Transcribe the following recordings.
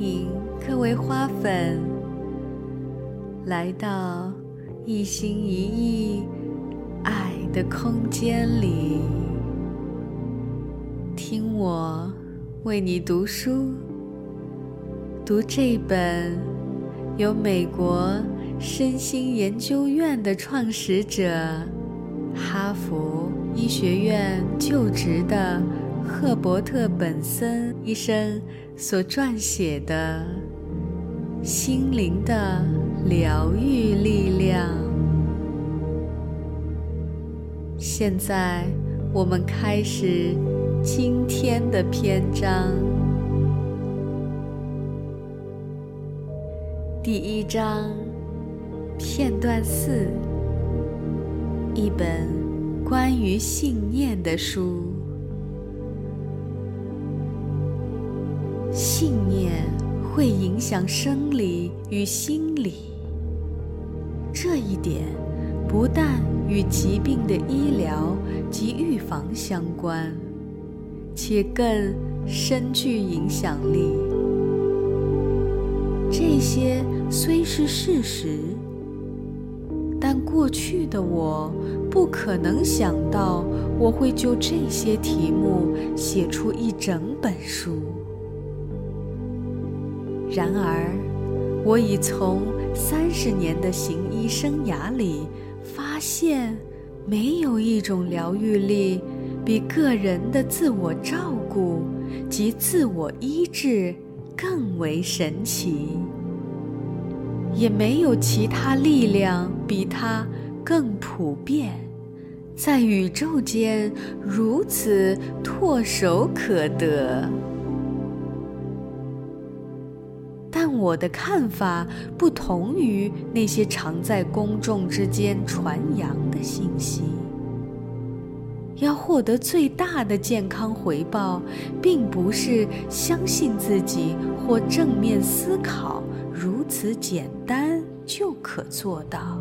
迎各位花粉来到一心一意爱的空间里，听我为你读书，读这本由美国身心研究院的创始者、哈佛医学院就职的。赫伯特·本森医生所撰写的《心灵的疗愈力量》。现在，我们开始今天的篇章。第一章，片段四，一本关于信念的书。信念会影响生理与心理，这一点不但与疾病的医疗及预防相关，且更深具影响力。这些虽是事实，但过去的我不可能想到我会就这些题目写出一整本书。然而，我已从三十年的行医生涯里发现，没有一种疗愈力比个人的自我照顾及自我医治更为神奇，也没有其他力量比它更普遍，在宇宙间如此唾手可得。我的看法不同于那些常在公众之间传扬的信息。要获得最大的健康回报，并不是相信自己或正面思考如此简单就可做到，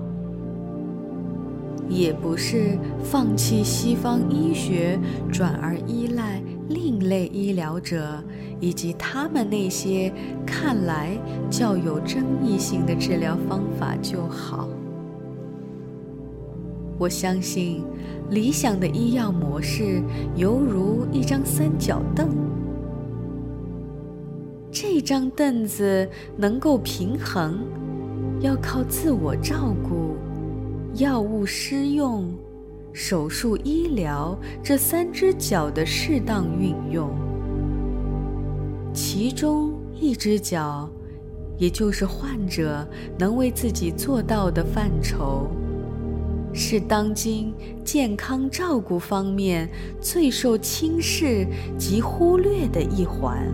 也不是放弃西方医学，转而依赖另类医疗者。以及他们那些看来较有争议性的治疗方法就好。我相信，理想的医药模式犹如一张三角凳。这张凳子能够平衡，要靠自我照顾、药物施用、手术医疗这三只脚的适当运用。其中一只脚，也就是患者能为自己做到的范畴，是当今健康照顾方面最受轻视及忽略的一环。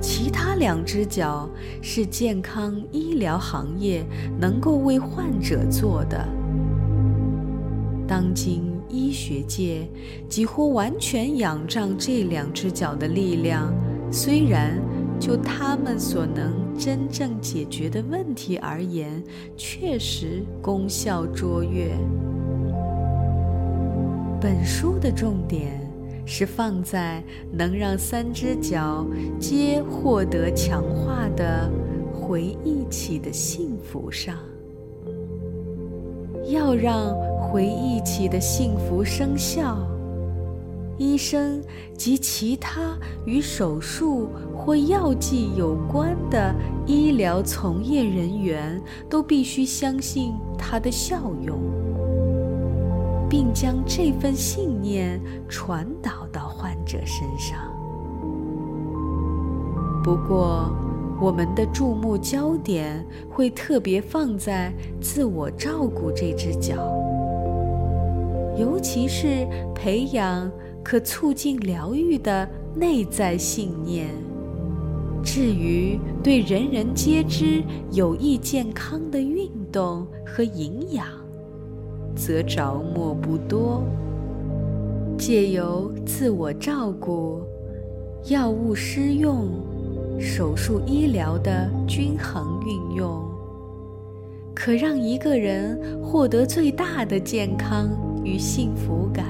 其他两只脚是健康医疗行业能够为患者做的。当今。医学界几乎完全仰仗这两只脚的力量，虽然就他们所能真正解决的问题而言，确实功效卓越。本书的重点是放在能让三只脚皆获得强化的回忆起的幸福上，要让。回忆起的幸福生效，医生及其他与手术或药剂有关的医疗从业人员都必须相信它的效用，并将这份信念传导到患者身上。不过，我们的注目焦点会特别放在自我照顾这只脚。尤其是培养可促进疗愈的内在信念。至于对人人皆知有益健康的运动和营养，则着墨不多。借由自我照顾、药物施用、手术医疗的均衡运用，可让一个人获得最大的健康。与幸福感，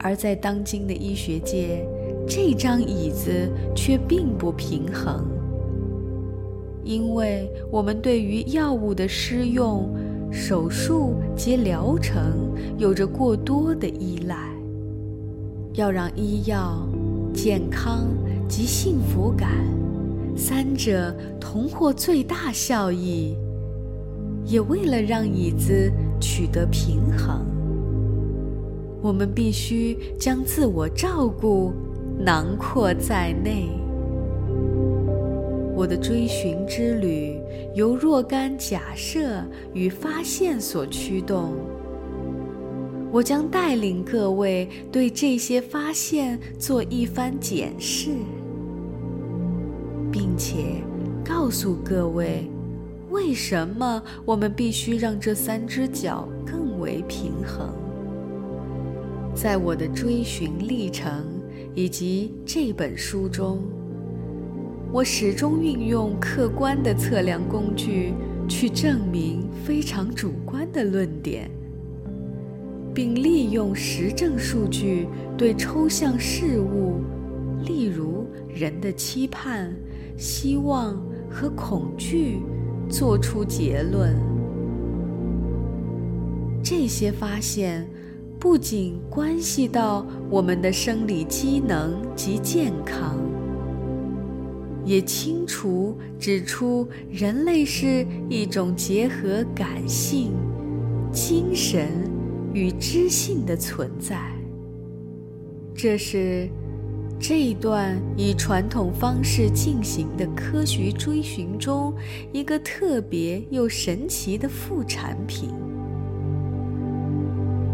而在当今的医学界，这张椅子却并不平衡，因为我们对于药物的施用、手术及疗程有着过多的依赖。要让医药、健康及幸福感三者同获最大效益，也为了让椅子取得平衡，我们必须将自我照顾囊括在内。我的追寻之旅由若干假设与发现所驱动。我将带领各位对这些发现做一番检视，并且告诉各位，为什么我们必须让这三只脚更为平衡。在我的追寻历程以及这本书中，我始终运用客观的测量工具去证明非常主观的论点。并利用实证数据对抽象事物，例如人的期盼、希望和恐惧，作出结论。这些发现不仅关系到我们的生理机能及健康，也清楚指出人类是一种结合感性、精神。与知性的存在，这是这一段以传统方式进行的科学追寻中一个特别又神奇的副产品。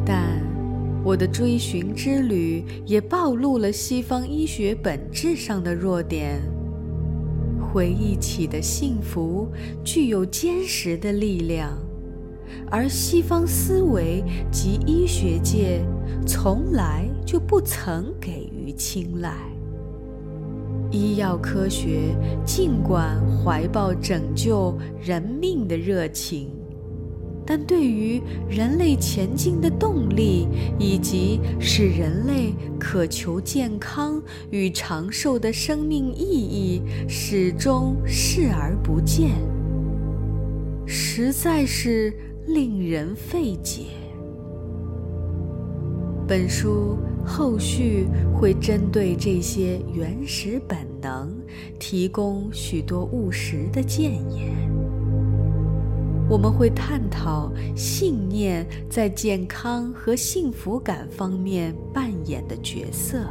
但我的追寻之旅也暴露了西方医学本质上的弱点。回忆起的幸福具有坚实的力量。而西方思维及医学界从来就不曾给青睐。医药科学尽管怀抱拯救人命的热情，但对于人类前进的动力以及使人类渴求健康与长寿的生命意义，始终视而不见，实在是。令人费解。本书后续会针对这些原始本能提供许多务实的建言。我们会探讨信念在健康和幸福感方面扮演的角色，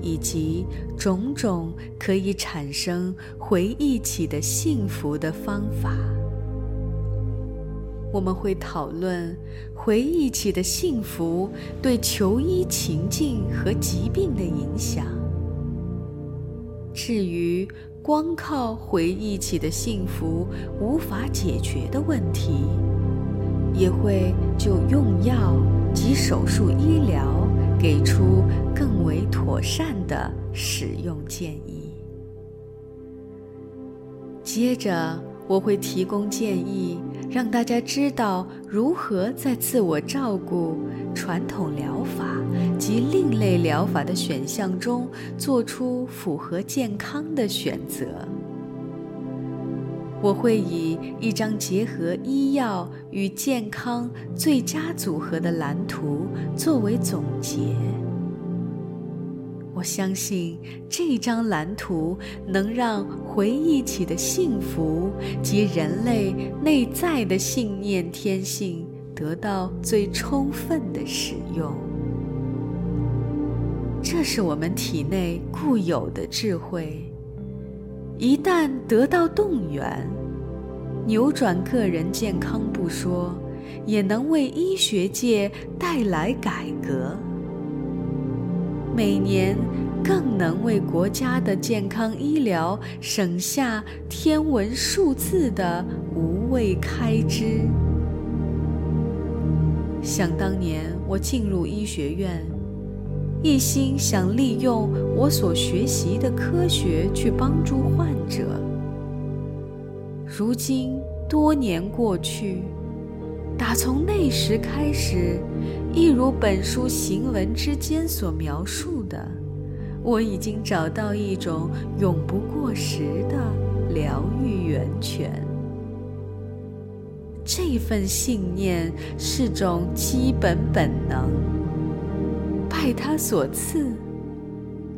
以及种种可以产生回忆起的幸福的方法。我们会讨论回忆起的幸福对求医情境和疾病的影响。至于光靠回忆起的幸福无法解决的问题，也会就用药及手术医疗给出更为妥善的使用建议。接着，我会提供建议。让大家知道如何在自我照顾、传统疗法及另类疗法的选项中做出符合健康的选择。我会以一张结合医药与健康最佳组合的蓝图作为总结。我相信这张蓝图能让回忆起的幸福及人类内在的信念天性得到最充分的使用。这是我们体内固有的智慧，一旦得到动员，扭转个人健康不说，也能为医学界带来改革。每年更能为国家的健康医疗省下天文数字的无谓开支。想当年我进入医学院，一心想利用我所学习的科学去帮助患者。如今多年过去。打从那时开始，一如本书行文之间所描述的，我已经找到一种永不过时的疗愈源泉。这份信念是种基本本能，拜他所赐，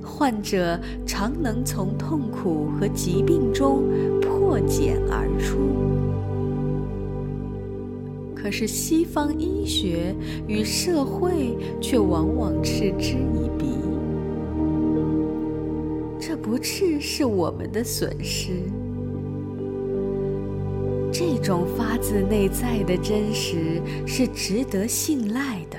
患者常能从痛苦和疾病中破茧而出。可是西方医学与社会却往往嗤之以鼻，这不啻是我们的损失。这种发自内在的真实是值得信赖的，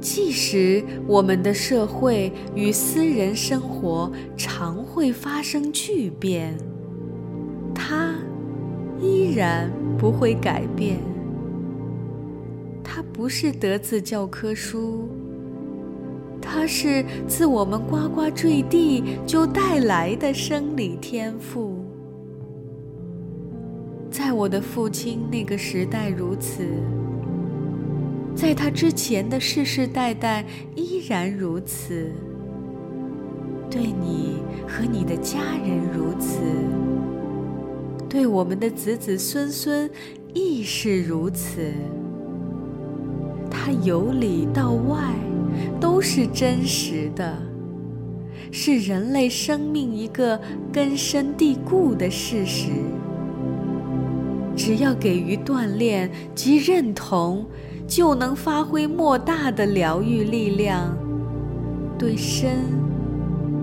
即使我们的社会与私人生活常会发生巨变，它依然。不会改变。它不是德字教科书，它是自我们呱呱坠地就带来的生理天赋。在我的父亲那个时代如此，在他之前的世世代代依然如此。对你和你的家人如此。对我们的子子孙孙亦是如此。它由里到外都是真实的，是人类生命一个根深蒂固的事实。只要给予锻炼及认同，就能发挥莫大的疗愈力量，对身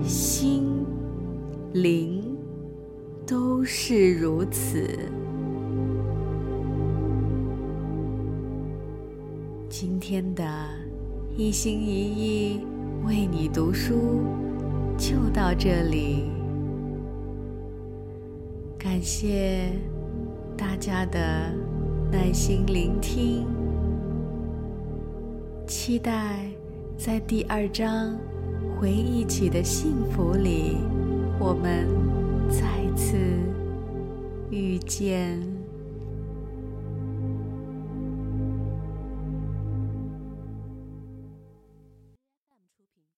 心灵。都是如此。今天的一心一意为你读书就到这里，感谢大家的耐心聆听，期待在第二章回忆起的幸福里，我们。再次遇见。